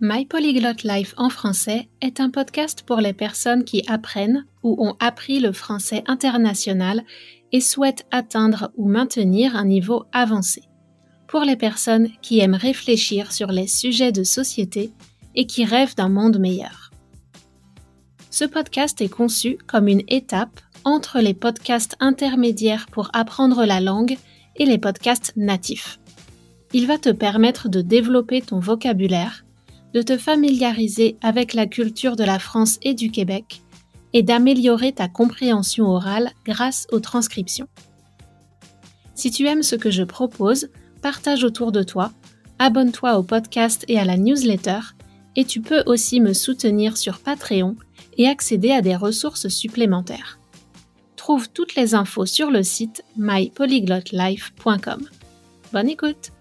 My Polyglot Life en français est un podcast pour les personnes qui apprennent ou ont appris le français international et souhaitent atteindre ou maintenir un niveau avancé. Pour les personnes qui aiment réfléchir sur les sujets de société et qui rêvent d'un monde meilleur. Ce podcast est conçu comme une étape entre les podcasts intermédiaires pour apprendre la langue et les podcasts natifs. Il va te permettre de développer ton vocabulaire, de te familiariser avec la culture de la France et du Québec et d'améliorer ta compréhension orale grâce aux transcriptions. Si tu aimes ce que je propose, partage autour de toi, abonne-toi au podcast et à la newsletter, et tu peux aussi me soutenir sur Patreon et accéder à des ressources supplémentaires. Trouve toutes les infos sur le site mypolyglotlife.com. Bonne écoute